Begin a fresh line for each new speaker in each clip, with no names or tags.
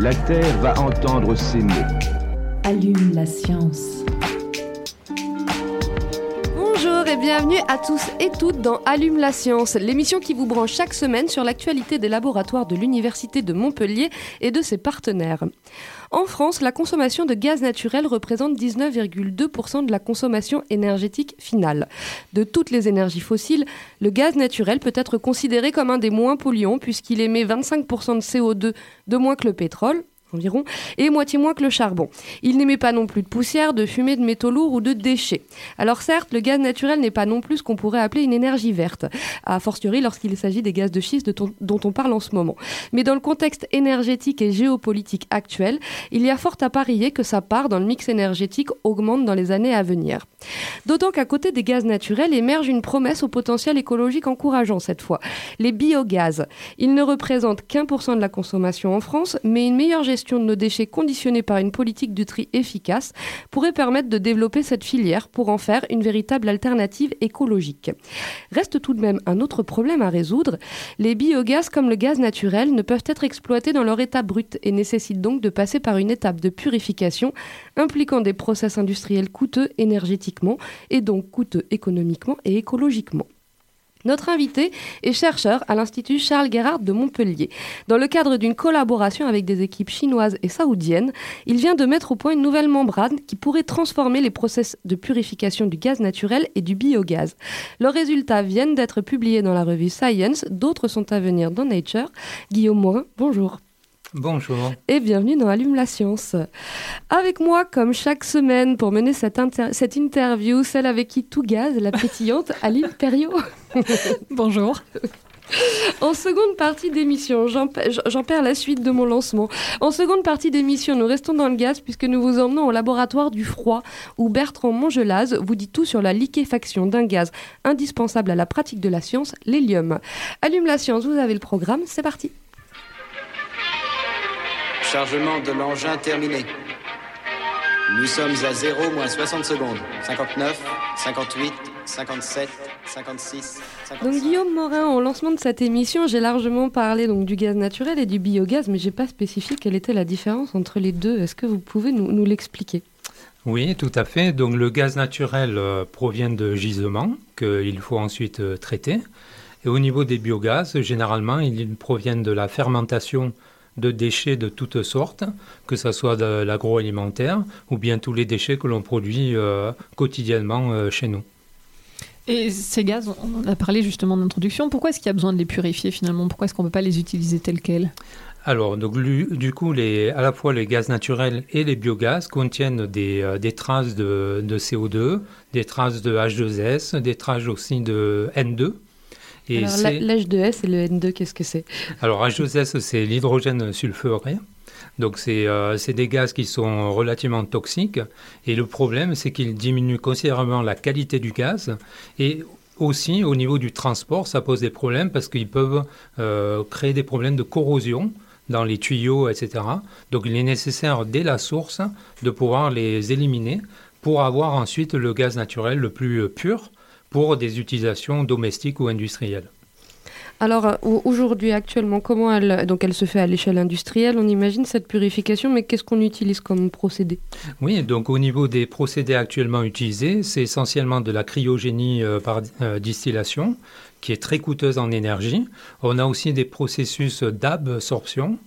La Terre va entendre ces mots.
Allume la science.
Bienvenue à tous et toutes dans Allume la science, l'émission qui vous branche chaque semaine sur l'actualité des laboratoires de l'Université de Montpellier et de ses partenaires. En France, la consommation de gaz naturel représente 19,2% de la consommation énergétique finale. De toutes les énergies fossiles, le gaz naturel peut être considéré comme un des moins polluants puisqu'il émet 25% de CO2 de moins que le pétrole, environ, et moitié moins que le charbon. Il n'émet pas non plus de poussière, de fumée, de métaux lourds ou de déchets. Alors certes, le gaz naturel n'est pas non plus ce qu'on pourrait appeler une énergie verte, a fortiori lorsqu'il s'agit des gaz de schiste de dont on parle en ce moment. Mais dans le contexte énergétique et géopolitique actuel, il y a fort à parier que sa part dans le mix énergétique augmente dans les années à venir. D'autant qu'à côté des gaz naturels émerge une promesse au potentiel écologique encourageant cette fois, les biogaz. Ils ne représentent qu'un pour cent de la consommation en France, mais une meilleure gestion de nos déchets conditionnée par une politique du tri efficace pourrait permettre de développer cette filière pour en faire une véritable alternative écologique. Reste tout de même un autre problème à résoudre. Les biogaz comme le gaz naturel ne peuvent être exploités dans leur état brut et nécessitent donc de passer par une étape de purification impliquant des process industriels coûteux énergétiquement et donc coûteux économiquement et écologiquement. Notre invité est chercheur à l'Institut Charles Gerhardt de Montpellier. Dans le cadre d'une collaboration avec des équipes chinoises et saoudiennes, il vient de mettre au point une nouvelle membrane qui pourrait transformer les process de purification du gaz naturel et du biogaz. Leurs résultats viennent d'être publiés dans la revue Science, d'autres sont à venir dans Nature. Guillaume Morin, bonjour
Bonjour.
et bienvenue dans Allume la science. Avec moi, comme chaque semaine, pour mener cette, inter- cette interview, celle avec qui tout gaz, la pétillante, Aline Perriot.
Bonjour.
En seconde partie d'émission, j'en perds la suite de mon lancement. En seconde partie d'émission, nous restons dans le gaz puisque nous vous emmenons au laboratoire du froid où Bertrand Mongelaz vous dit tout sur la liquéfaction d'un gaz indispensable à la pratique de la science, l'hélium. Allume la science, vous avez le programme, c'est parti.
Chargement de l'engin terminé. Nous sommes à 0 moins 60 secondes. 59, 58, 57, 56, 55.
Donc Guillaume Morin, au lancement de cette émission, j'ai largement parlé donc du gaz naturel et du biogaz, mais j'ai pas spécifié quelle était la différence entre les deux. Est-ce que vous pouvez nous, nous l'expliquer?
Oui, tout à fait. Donc le gaz naturel euh, provient de gisements qu'il faut ensuite euh, traiter. Et au niveau des biogaz, généralement, ils proviennent de la fermentation de déchets de toutes sortes, que ce soit de l'agroalimentaire ou bien tous les déchets que l'on produit euh, quotidiennement euh, chez nous.
Et ces gaz, on en a parlé justement d'introduction. Pourquoi est-ce qu'il y a besoin de les purifier finalement? Pourquoi est-ce qu'on ne peut pas les utiliser tels quels?
Alors, donc, du coup, les, à la fois les gaz naturels et les biogaz contiennent des, des traces de, de CO2, des traces de H2S, des traces aussi de N2.
Alors
c'est-
l'H2S et le N2, qu'est-ce que c'est?
Alors H2S, c'est l'hydrogène sulfuré. Donc c'est euh, c'est des gaz qui sont relativement toxiques. Et le problème, c'est qu'ils diminuent considérablement la qualité du gaz. Et aussi, au niveau du transport, ça pose des problèmes parce qu'ils peuvent euh, créer des problèmes de corrosion dans les tuyaux, etc. Donc il est nécessaire, dès la source, de pouvoir les éliminer pour avoir ensuite le gaz naturel le plus euh, pur pour des utilisations domestiques ou industrielles.
Alors euh, au- aujourd'hui, actuellement, comment elle, donc elle se fait à l'échelle industrielle, on imagine cette purification, mais qu'est-ce qu'on utilise comme procédé?
Oui, donc au niveau des procédés actuellement utilisés, c'est essentiellement de la cryogénie euh, par euh, distillation, qui est très coûteuse en énergie. On a aussi des processus d'absorption,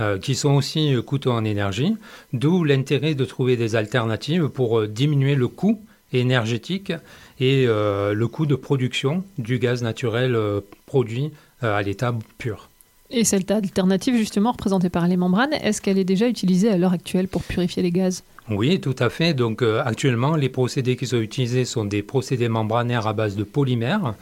euh, qui sont aussi coûteux en énergie, d'où l'intérêt de trouver des alternatives pour diminuer le coût énergétique et euh, le coût de production du gaz naturel euh, produit euh, à l'état pur.
Et cette alternative justement représentée par les membranes, est-ce qu'elle est déjà utilisée à l'heure actuelle pour purifier les gaz?
Oui, tout à fait. Donc euh, actuellement, les procédés qui sont utilisés sont des procédés membranaires à base de polymères.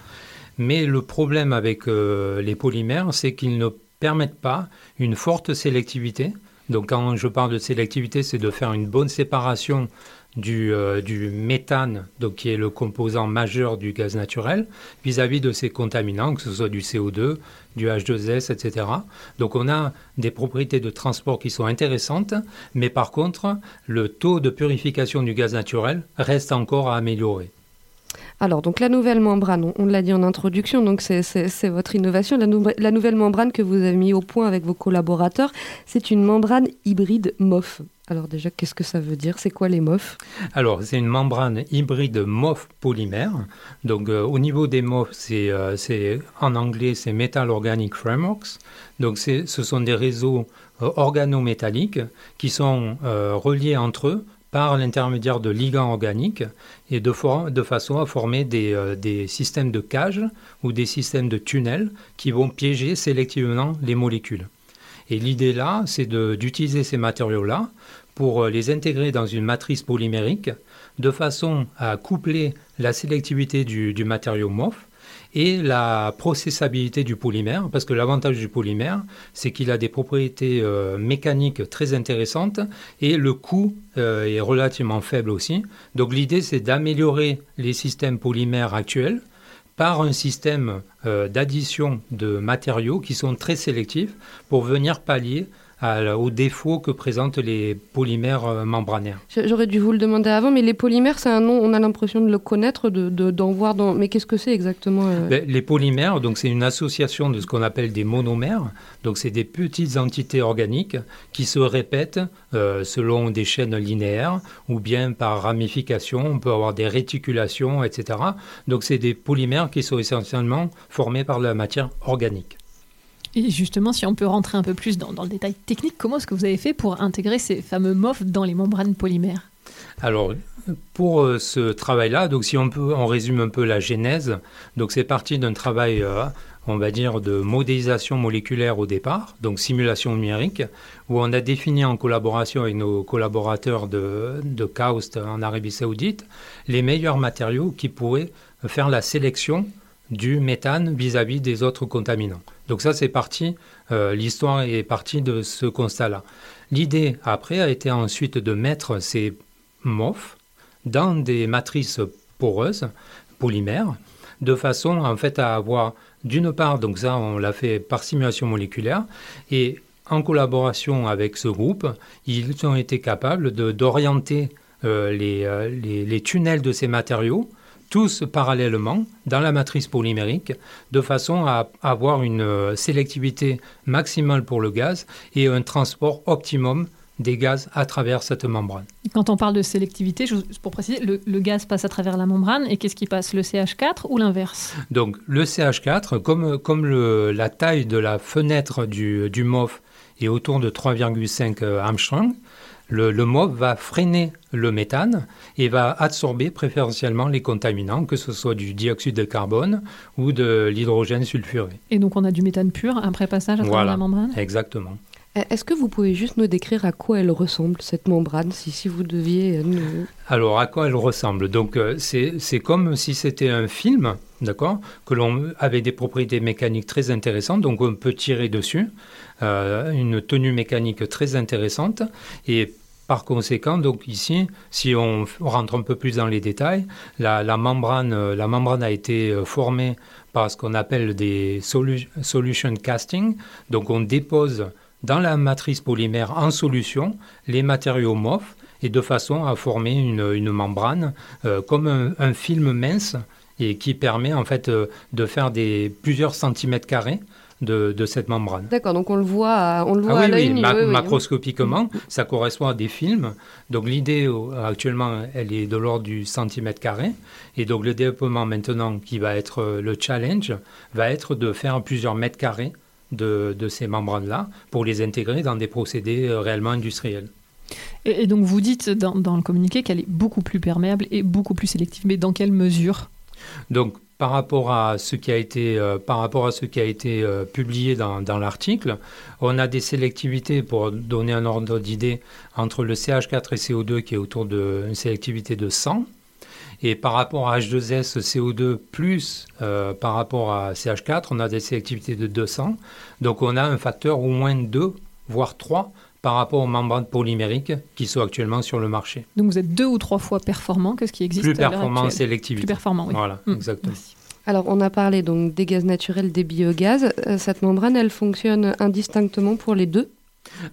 Mais le problème avec euh, les polymères, c'est qu'ils ne permettent pas une forte sélectivité. Donc quand je parle de sélectivité, c'est de faire une bonne séparation du, euh, du méthane, donc qui est le composant majeur du gaz naturel, vis-à-vis de ces contaminants, que ce soit du CO2, du H2S, etc. Donc on a des propriétés de transport qui sont intéressantes, mais par contre, le taux de purification du gaz naturel reste encore à améliorer.
Alors, donc la nouvelle membrane, on, l'a dit en introduction, donc c'est- votre innovation. La, nou- la nouvelle membrane que vous avez mis au point avec vos collaborateurs, c'est une membrane hybride MOF. Alors déjà, qu'est-ce que ça veut dire? C'est quoi les MOF
Alors, c'est une membrane hybride MOF polymère. Donc, euh, au niveau des MOF, c'est euh, c'est- en anglais, c'est Metal Organic Frameworks. Donc, ce sont des réseaux euh, organométalliques qui sont reliés entre eux par l'intermédiaire de ligands organiques et de, façon à former des, euh, des systèmes de cage ou des systèmes de tunnels qui vont piéger sélectivement les molécules. Et l'idée là, c'est d'utiliser ces matériaux-là pour euh, les intégrer dans une matrice polymérique de façon à coupler la sélectivité du, du matériau MOF et la processabilité du polymère, parce que l'avantage du polymère, c'est qu'il a des propriétés euh, mécaniques très intéressantes et le coût euh, est relativement faible aussi. Donc l'idée, c'est d'améliorer les systèmes polymères actuels par un système euh, d'addition de matériaux qui sont très sélectifs pour venir pallier aux défauts que présentent les polymères euh, membranaires.
J'aurais dû vous le demander avant, mais les polymères, c'est un nom, on a l'impression de le connaître, d'en de, d'en voir dans... Mais qu'est-ce que c'est exactement euh
Ben, Les polymères, donc c'est une association de ce qu'on appelle des monomères. Donc c'est des petites entités organiques qui se répètent euh, selon des chaînes linéaires ou bien par ramification. On peut avoir des réticulations, etc. Donc c'est des polymères qui sont essentiellement formés par la matière organique.
Et justement, si on peut rentrer un peu plus dans, le détail technique, comment est-ce que vous avez fait pour intégrer ces fameux MOF dans les membranes polymères
Alors, pour euh, ce travail-là, donc si on peut, on résume un peu la genèse. Donc, c'est parti d'un travail, euh, on va dire, de modélisation moléculaire au départ, donc simulation numérique, où on a défini en collaboration avec nos collaborateurs de, de KAUST en Arabie Saoudite les meilleurs matériaux qui pourraient faire la sélection du méthane vis-à-vis des autres contaminants. Donc ça, c'est parti, euh, l'histoire est partie de ce constat-là. L'idée, après, a été ensuite de mettre ces MOF dans des matrices poreuses, polymères, de façon en fait à avoir d'une part, donc ça on l'a fait par simulation moléculaire, et en collaboration avec ce groupe, ils ont été capables d'orienter euh, euh, les tunnels de ces matériaux tous parallèlement dans la matrice polymérique, de façon à avoir une euh, sélectivité maximale pour le gaz et un transport optimum des gaz à travers cette membrane.
Quand on parle de sélectivité, pour préciser, le, le gaz passe à travers la membrane et qu'est-ce qui passe Le CH4 ou l'inverse?
Donc le CH4, comme, comme le- la taille de la fenêtre du, du MOF est autour de 3,5 Armstrong, le, le MOF va freiner le méthane et va absorber préférentiellement les contaminants, que ce soit du dioxyde de carbone ou de l'hydrogène sulfuré.
Et donc on a du méthane pur après passage à travers
Voilà.
la membrane?
Exactement.
Est-ce que vous pouvez juste nous décrire à quoi elle ressemble, cette membrane, si, si vous deviez euh, nous...
Alors, à quoi elle ressemble? Donc, euh, c'est c'est comme si c'était un film, d'accord? Que l'on avait des propriétés mécaniques très intéressantes, donc on peut tirer dessus, euh, une tenue mécanique très intéressante, et par conséquent, donc ici, si on rentre un peu plus dans les détails, la, euh, membrane a été euh, formée par ce qu'on appelle des solu- solution casting. Donc, on dépose dans la matrice polymère en solution les matériaux MOF et de façon à former une, membrane euh, comme un, film mince et qui permet en fait de faire des plusieurs centimètres carrés de, de cette membrane.
D'accord, donc on le voit à, on le voit
Ah
à
oui,
l'œil
oui,
nu,
ma-
oui, oui.
macroscopiquement, ça correspond à des films. Donc l'idée euh, actuellement, elle est de l'ordre du centimètre carré. Et donc le développement maintenant, qui va être euh, le challenge, va être de faire plusieurs mètres carrés de, de ces membranes-là pour les intégrer dans des procédés euh, réellement industriels.
et, et donc vous dites dans, dans le communiqué qu'elle est beaucoup plus perméable et beaucoup plus sélective. Mais dans quelle mesure?
Donc, par rapport à ce qui a été, euh, euh, publié dans, dans l'article, on a des sélectivités, pour donner un ordre d'idée, entre le CH4 et CO2 qui est autour d'une sélectivité de 100. Et par rapport à H2S, CO2 plus euh, par rapport à CH4, on a des sélectivités de 200. Donc on a un facteur au moins 2, voire 3 par rapport aux membranes polymériques qui sont actuellement sur le marché.
Donc vous êtes deux ou trois fois performant que ce qui existe
Plus performant sélectivité.
Plus performant, oui.
Voilà,
Mm.
exactement.
Merci.
Alors, on a parlé donc des gaz naturels, des biogaz. Euh, Cette membrane, elle fonctionne indistinctement pour les deux?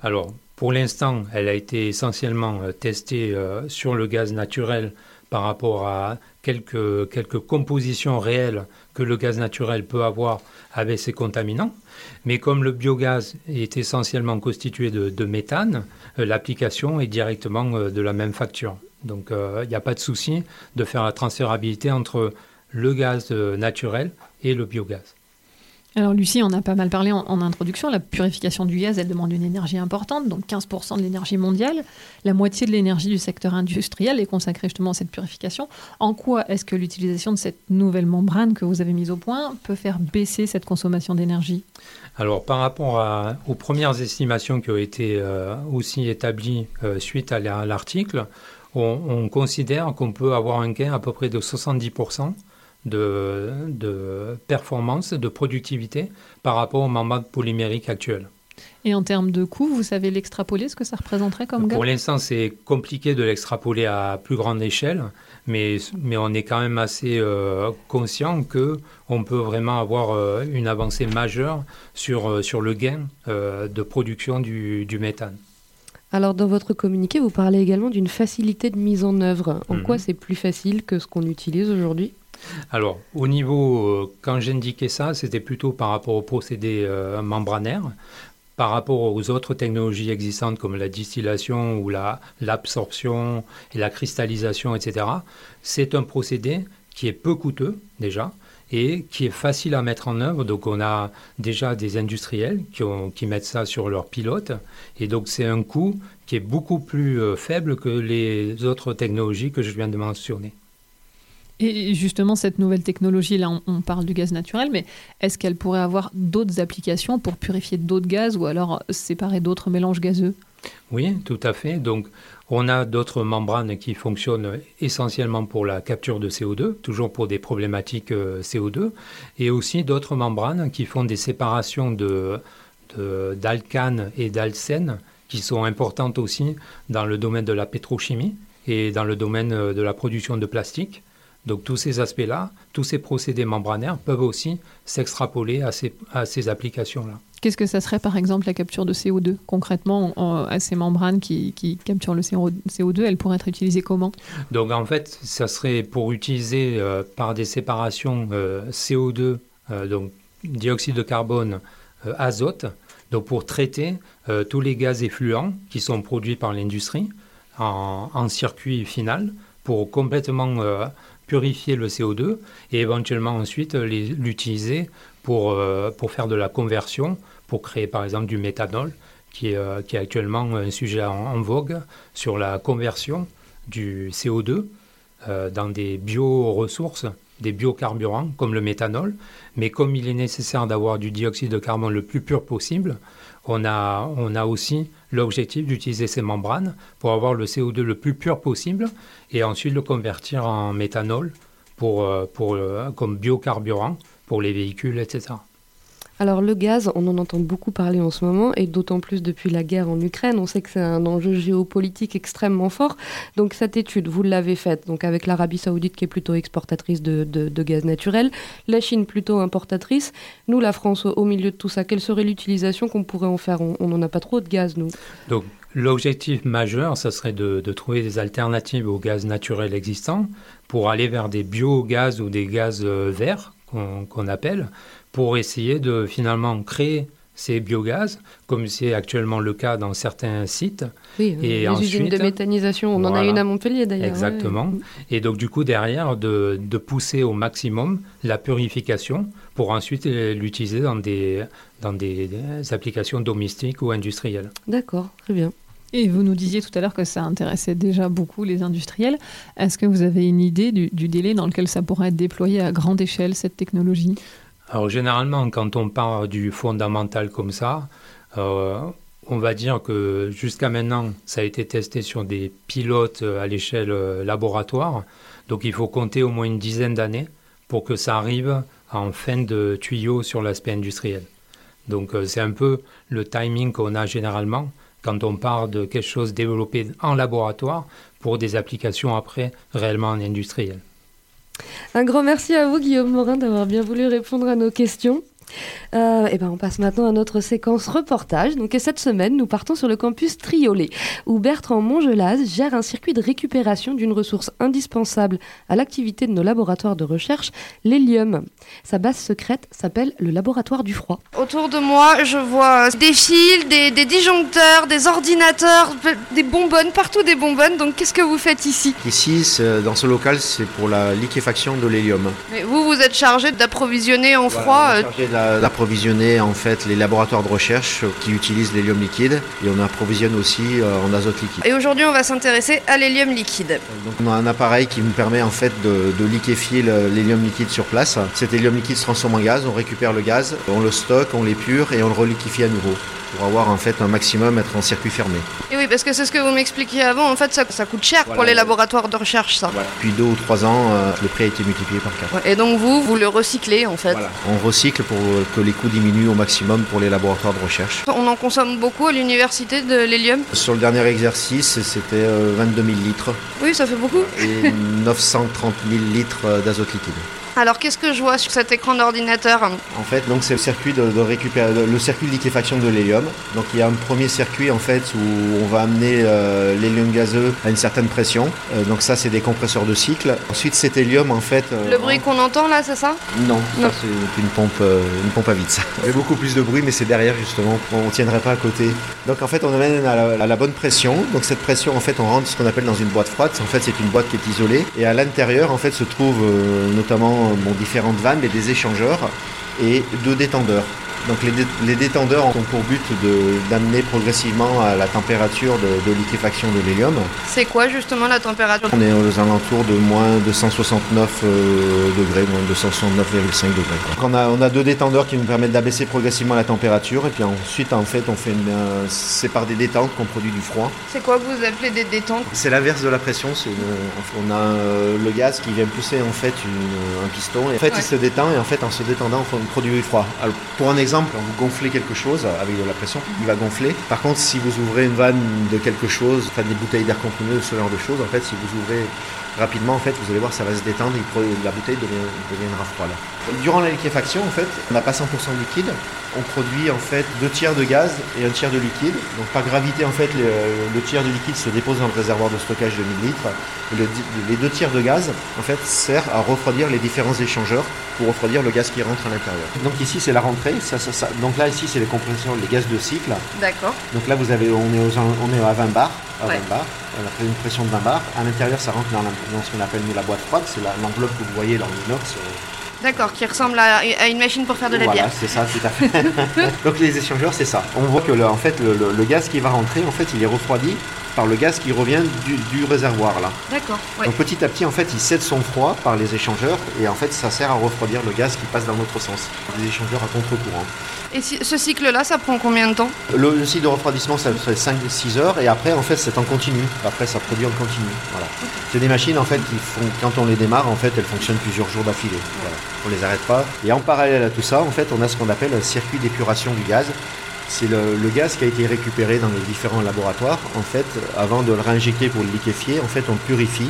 Alors, pour l'instant, elle a été essentiellement euh, testée euh, sur le gaz naturel par rapport à quelques, compositions réelles que le gaz naturel peut avoir avec ses contaminants. Mais comme le biogaz est essentiellement constitué de, méthane, euh, l'application est directement euh, de la même facture. Donc, euh, il n'y a pas de souci de faire la transférabilité entre le gaz euh, naturel et le biogaz.
Alors Lucie, on a pas mal parlé en, introduction. La purification du gaz, elle demande une énergie importante, donc 15% de l'énergie mondiale. La moitié de l'énergie du secteur industriel est consacrée justement à cette purification. En quoi est-ce que l'utilisation de cette nouvelle membrane que vous avez mise au point peut faire baisser cette consommation d'énergie?
Alors, par rapport aux premières estimations qui ont été euh, aussi établies euh, suite à la- à l'article, on considère qu'on peut avoir un gain à peu près de 70% de, de performance, de productivité par rapport aux membranes polymériques actuelles.
Et en termes de coût, vous savez l'extrapoler, ce que ça représenterait comme gaz
Pour l'instant, c'est compliqué de l'extrapoler à plus grande échelle, mais, mais on est quand même assez euh, conscient que on peut vraiment avoir euh, une avancée majeure sur, euh, sur le gain euh, de production du, du méthane.
Alors, dans votre communiqué, vous parlez également d'une facilité de mise en œuvre. En
Mhm.
quoi c'est plus facile que ce qu'on utilise aujourd'hui?
Alors, au niveau, euh, quand j'indiquais ça, c'était plutôt par rapport au procédé euh, membranaire, par rapport aux autres technologies existantes comme la distillation ou la- l'absorption et la cristallisation, etc. C'est un procédé qui est peu coûteux déjà et qui est facile à mettre en œuvre. Donc, on a déjà des industriels qui, qui mettent ça sur leur pilote et donc c'est un coût qui est beaucoup plus euh, faible que les autres technologies que je viens de mentionner.
Et justement, cette nouvelle technologie, là, on, parle du gaz naturel, mais est-ce qu'elle pourrait avoir d'autres applications pour purifier d'autres gaz ou alors séparer d'autres mélanges gazeux?
Oui, tout à fait. Donc, on a d'autres membranes qui fonctionnent essentiellement pour la capture de CO2, toujours pour des problématiques euh, CO2, et aussi d'autres membranes qui font des séparations de- d'alcanes et d'alcènes qui sont importantes aussi dans le domaine de la pétrochimie et dans le domaine euh, de la production de plastique. Donc tous ces aspects-là, tous ces procédés membranaires peuvent aussi s'extrapoler à ces, à ces applications-là.
Qu'est-ce que ça serait par exemple la capture de CO2 Concrètement, en- à ces membranes qui, qui capturent le CO2, elles pourraient être utilisées comment?
Donc en fait, ça serait pour utiliser euh, par des séparations euh, CO2, euh, donc dioxyde de carbone, euh, azote, donc pour traiter euh, tous les gaz effluents qui sont produits par l'industrie en, en circuit final pour complètement euh, purifier le CO2 et éventuellement ensuite l'utiliser pour, euh, pour faire de la conversion, pour créer par exemple du méthanol, qui est, euh, actuellement un sujet en, en vogue sur la conversion du CO2 euh, dans des bioressources, des biocarburants comme le méthanol. Mais comme il est nécessaire d'avoir du dioxyde de carbone le plus pur possible, on a, on a aussi l'objectif d'utiliser ces membranes pour avoir le CO2 le plus pur possible et ensuite le convertir en méthanol euh, euh, comme biocarburant pour les véhicules, etc.
Alors le gaz, on en entend beaucoup parler en ce moment, et d'autant plus depuis la guerre en Ukraine. On sait que c'est un enjeu géopolitique extrêmement fort. Donc cette étude, vous l'avez faite, donc avec l'Arabie saoudite qui est plutôt exportatrice de, gaz naturel, la Chine plutôt importatrice. Nous, la France, au, milieu de tout ça, quelle serait l'utilisation qu'on pourrait en faire? On n'en a pas trop de gaz, nous.
Donc, l'objectif majeur, ça serait de, trouver des alternatives au gaz naturel existant pour aller vers des biogaz ou des gaz euh, verts, qu'on appelle, pour essayer de finalement créer ces biogaz, comme c'est actuellement le cas dans certains sites.
Oui,
Et
les usines de
ensuite-
méthanisation, on en a une à Montpellier d'ailleurs.
Exactement.
ouais.
Et donc, du coup, derrière, de, de pousser au maximum la purification pour ensuite l'utiliser dans des, dans des, des applications domestiques ou industrielles.
D'accord, très bien.
Et vous nous disiez tout à l'heure que ça intéressait déjà beaucoup les industriels. Est-ce que vous avez une idée du, du délai dans lequel ça pourrait être déployé à grande échelle, cette technologie?
Alors généralement, quand on parle du fondamental comme ça, euh, on va dire que jusqu'à maintenant, ça a été testé sur des pilotes à l'échelle laboratoire. Donc il faut compter au moins une dizaine d'années pour que ça arrive en fin de tuyau sur l'aspect industriel. Donc c'est un peu le timing qu'on a généralement quand on parle de quelque chose développé en laboratoire pour des applications après réellement en industriel.
Un grand merci à vous, Guillaume Morin, d'avoir bien voulu répondre à nos questions. Euh, et ben on passe maintenant à notre séquence reportage. Donc, et cette semaine, nous partons sur le campus Triolet, où Bertrand Mongelaz gère un circuit de récupération d'une ressource indispensable à l'activité de nos laboratoires de recherche, l'hélium. Sa base secrète s'appelle le laboratoire du froid.
Autour de moi, je vois des fils, des, des disjoncteurs, des ordinateurs, des bonbonnes, partout des bonbonnes. Donc, qu'est-ce que vous faites ici?
Ici, dans ce local, c'est pour la liquéfaction de l'hélium.
Mais vous, vous êtes chargé d'approvisionner en froid
d'approvisionner en fait les laboratoires de recherche qui utilisent l'hélium liquide et on approvisionne aussi euh, en azote liquide.
Et aujourd'hui on va s'intéresser à l'hélium liquide.
Donc on a un appareil qui nous permet en fait de, de liquéfier l'hélium liquide sur place. Cet hélium liquide se transforme en gaz, on récupère le gaz, on le stocke, on l'épure et on le reliquifie à nouveau pour avoir en fait un maximum, être en circuit fermé.
Et oui, parce que c'est ce que vous m'expliquiez avant, en fait ça, ça coûte cher pour les laboratoires de recherche ça.
Depuis deux ou trois ans, euh, le prix a été multiplié par quatre.
et donc vous, vous le recyclez en fait
On recycle pour que les coûts diminuent au maximum pour les laboratoires de recherche.
On en consomme beaucoup à l'université de l'hélium
Sur le dernier exercice, c'était 22 euh, 000 litres.
Oui, ça fait beaucoup.
Et 930 000 litres euh, d'azote liquide.
Alors qu'est-ce que je vois sur cet écran d'ordinateur
En fait, donc c'est le circuit de, le circuit de liquéfaction de l'hélium. Donc il y a un premier circuit en fait où on va amener euh, l'hélium gazeux à une certaine pression. Euh, donc ça c'est des compresseurs de cycle. Ensuite cet hélium en fait.
Euh, le bruit qu'on entend là, c'est ça
Non, c'est une pompe, une pompe à vide. Ça. Il y a beaucoup plus de bruit, mais c'est derrière justement. On tiendrait pas à côté. Donc en fait on amène à la, à la, bonne pression. Donc cette pression en fait on rentre ce qu'on appelle dans une boîte froide. En fait c'est une boîte qui est isolée et à l'intérieur en fait se trouve notamment différentes vannes, mais des échangeurs et deux détendeurs. Donc les, détendeurs ont pour but d'amener progressivement à la température de, liquéfaction de l'hélium.
C'est quoi justement la température?
On est aux alentours de moins 269 euh, degrés, moins 269,5 degrés. Donc on a, on a deux détendeurs qui nous permettent d'abaisser progressivement la température et puis ensuite en fait on fait euh, c'est par des détentes qu'on produit du froid.
C'est quoi vous appelez des détentes?
C'est l'inverse de la pression. on a euh, le gaz qui vient pousser en fait un piston et en fait il se détend et en fait en se détendant on produit du froid. pour un exemple exemple, quand vous gonflez quelque chose avec de la pression, il va gonfler. Par contre, si vous ouvrez une vanne de quelque chose, enfin des bouteilles d'air comprimé, ce genre de choses, en fait, si vous ouvrez rapidement, en fait, vous allez voir, ça va se détendre et la bouteille deviendra froide. Durant la liquéfaction, en fait, on n'a pas 100% de liquide. On produit en fait deux tiers de gaz et un tiers de liquide. Donc par gravité, en fait, le, tiers de liquide se dépose dans le réservoir de stockage de 1000 litres. les deux tiers de gaz, en fait, sert à refroidir les différents échangeurs pour refroidir le gaz qui rentre à l'intérieur. Donc ici, c'est la rentrée. Ça, ça, Donc là, ici, c'est les compressions, les gaz de cycle.
D'accord.
Donc là, vous avez, on est, on est à 20 bars. À 20 bars. On a fait une pression de 20 bars. À l'intérieur, ça rentre dans, ce qu'on appelle nous, la boîte froide. C'est l'enveloppe que vous voyez dans l'inox.
D'accord, qui ressemble à, une machine pour faire de la
voilà,
bière.
c'est ça, tout à fait. Donc les échangeurs, c'est ça. On voit que le, en fait, le, gaz qui va rentrer, en fait, il est refroidi par le gaz qui revient du, réservoir là.
D'accord.
Donc petit à petit, en fait, il cède son froid par les échangeurs et en fait, ça sert à refroidir le gaz qui passe dans l'autre sens. Des échangeurs à contre-courant.
Et ce cycle-là, ça prend combien de temps?
Le, cycle de refroidissement, ça fait 5-6 heures et après, en fait, c'est en continu. Après, ça produit en continu. Voilà. C'est des machines, en fait, qui font, quand on les démarre, en fait, elles fonctionnent plusieurs jours d'affilée. Voilà. On les arrête pas. Et en parallèle à tout ça, en fait, on a ce qu'on appelle un circuit d'épuration du gaz. C'est le, gaz qui a été récupéré dans les différents laboratoires. En fait, avant de le réinjecter pour le liquéfier, en fait, on purifie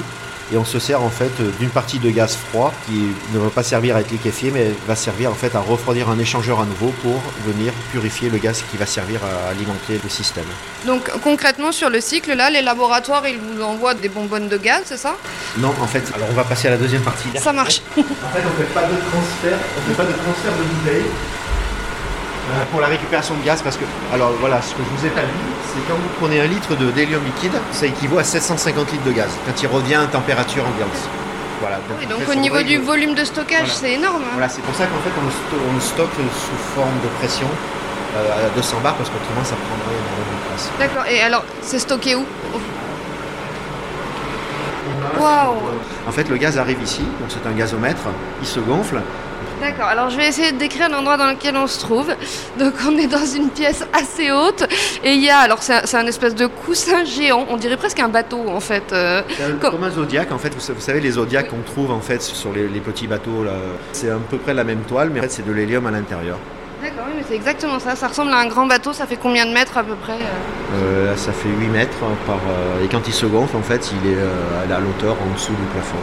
et on se sert en fait d'une partie de gaz froid qui ne va pas servir à être liquéfié mais va servir en fait à refroidir un échangeur à nouveau pour venir purifier le gaz qui va servir à alimenter le système.
Donc concrètement sur le cycle là, les laboratoires ils vous envoient des bonbonnes de gaz, c'est ça?
Non, en fait, alors on va passer à la deuxième partie.
Ça marche.
en fait, on fait pas de transfert, on fait pas de transfert de bouteilles pour la récupération de gaz parce que, alors voilà, ce que je vous ai pas dit, c'est quand vous prenez un litre de d'hélium liquide, ça équivaut à 750 litres de gaz quand il revient à température ambiante.
Voilà, donc, donc au niveau du volume de stockage, c'est énorme. Hein.
Voilà, c'est pour ça qu'en fait on, le stocke sous forme de pression euh, à 200 bars parce qu'autrement ça prendrait énormément de place.
D'accord, et alors c'est stocké où? Waouh
En fait, le gaz arrive ici, donc c'est un gazomètre, il se gonfle,
D'accord, alors je vais essayer de décrire l'endroit dans lequel on se trouve. Donc on est dans une pièce assez haute et il y a, alors c'est un, espèce de coussin géant, on dirait presque un bateau en fait. euh,
un-
comme-
Comme un zodiaque, en fait, vous sa- vous savez, les zodiaques qu'on trouve en fait sur les, les petits bateaux, là, c'est à peu près la même toile, mais en fait, c'est de l'hélium à l'intérieur.
D'accord, oui, mais c'est exactement ça. Ça ressemble à un grand bateau, ça fait combien de mètres à peu près euh
Euh, là, ça fait 8 mètres par. euh, et quand il se gonfle, en fait, il est à la hauteur en dessous du plafond.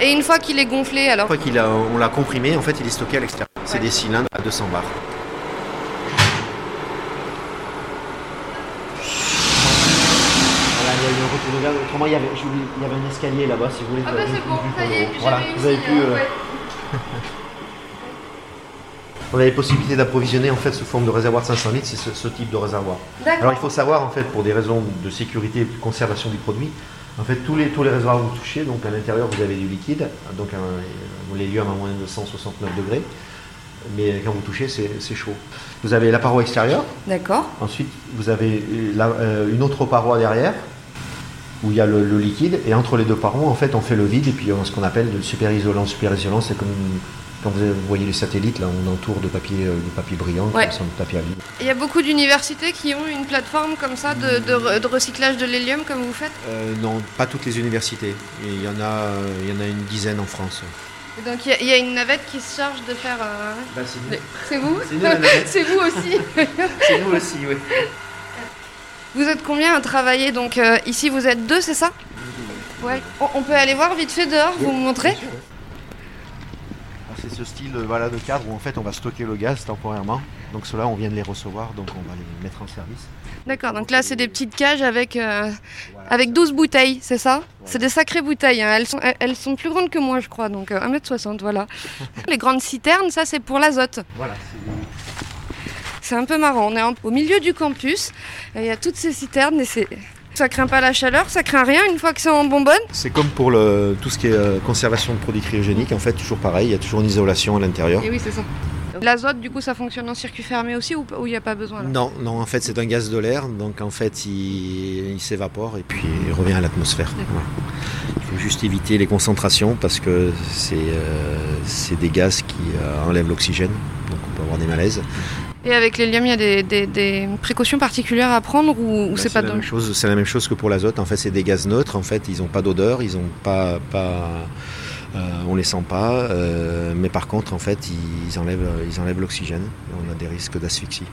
Et une fois qu'il est gonflé, alors
Une fois qu'il a, on l'a comprimé, en fait, il est stocké à l'extérieur. C'est des cylindres à 200 bars. Voilà, il y a eu un retour de gaz. Autrement, il y avait, il y avait un escalier là-bas, si vous voulez.
Ah bah c'est bon, ça y est,
Voilà, vous avez pu. euh,
ouais.
On a les possibilités d'approvisionner en fait sous forme de réservoir de 500 litres, c'est ce, ce type de réservoir. Alors il faut savoir en fait pour des raisons de sécurité et de conservation du produit, en fait tous les, tous les réservoirs que vous touchez, donc à l'intérieur vous avez du liquide, donc un, euh, l'hélium à moins de 169 degrés, mais quand vous touchez c'est chaud. Vous avez la paroi extérieure,
D'accord.
ensuite vous avez la- euh, une autre paroi derrière où il y a le, le liquide et entre les deux parois en fait on fait le vide et puis on a ce qu'on appelle le super isolant. Super isolant c'est comme quand vous voyez les satellites là on entoure de papier euh, de papier brillant
Ouais.
qui sont de papier à vide.
Il y a beaucoup d'universités qui ont une plateforme comme ça de, de re- de recyclage de l'hélium comme vous faites?
Euh, non, pas toutes les universités. Il y en a, euh, il y en a une dizaine en France.
Donc il y, a- il y a une navette qui se charge de faire. euh,
Bah, c'est
vous?
C'est nous, la navette.
C'est vous aussi.
C'est nous aussi, oui.
Vous êtes combien à travailler? Donc euh, ici vous êtes deux, c'est ça? Ouais. On, peut aller voir vite fait dehors, vous me montrez?
Ce style euh, voilà, de cadre où en fait on va stocker le gaz temporairement. Donc ceux-là on vient de les recevoir, donc on va les mettre en service.
D'accord, donc là c'est des petites cages avec, euh, avec 12 bouteilles, c'est ça C'est des sacrées bouteilles, hein. elles, sont, elles- sont plus grandes que moi je crois, donc euh, 1m60, voilà. Les grandes citernes, ça c'est pour l'azote.
Voilà.
C'est un peu marrant, on est en- au milieu du campus, il y a toutes ces citernes et c'est... Ça craint pas la chaleur, ça craint rien une fois que c'est en bonbonne
C'est comme pour le, tout ce qui est euh, conservation de produits cryogéniques, en fait toujours pareil, il y a toujours une isolation à l'intérieur.
Et oui, c'est ça. L'azote, du coup, ça fonctionne en circuit fermé aussi ou il n'y a pas besoin
Non, non, en fait c'est un gaz de l'air, donc en fait il, il s'évapore et puis il revient à l'atmosphère. Il faut juste éviter les concentrations parce que c'est euh, des gaz qui euh, enlèvent l'oxygène, donc on peut avoir des malaises.
Et avec l'hélium, il y a des, des- des précautions particulières à prendre ou, ou
Bah,
c'est pas
la même chose. C'est la même chose que pour l'azote. En fait, c'est des gaz neutres. En fait, ils n'ont pas d'odeur, ils ont pas, pas euh, on les sent pas. euh, mais par contre, en fait, ils enlèvent, ils enlèvent l'oxygène. On a des risques d'asphyxie.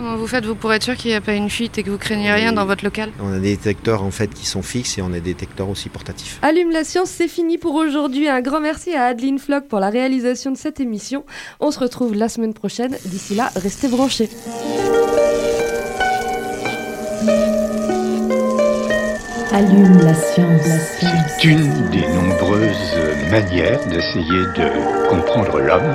Comment vous faites vous pour être sûr qu'il n'y a pas une fuite et que vous craignez rien dans votre local?
On a des détecteurs en fait qui sont fixes et on a des détecteurs aussi portatifs.
Allume la science, c'est fini pour aujourd'hui. Un grand merci à Adeline Flock pour la réalisation de cette émission. On se retrouve la semaine prochaine. D'ici là, restez branchés.
Allume la science. La science.
C'est une des nombreuses manières d'essayer de comprendre l'homme.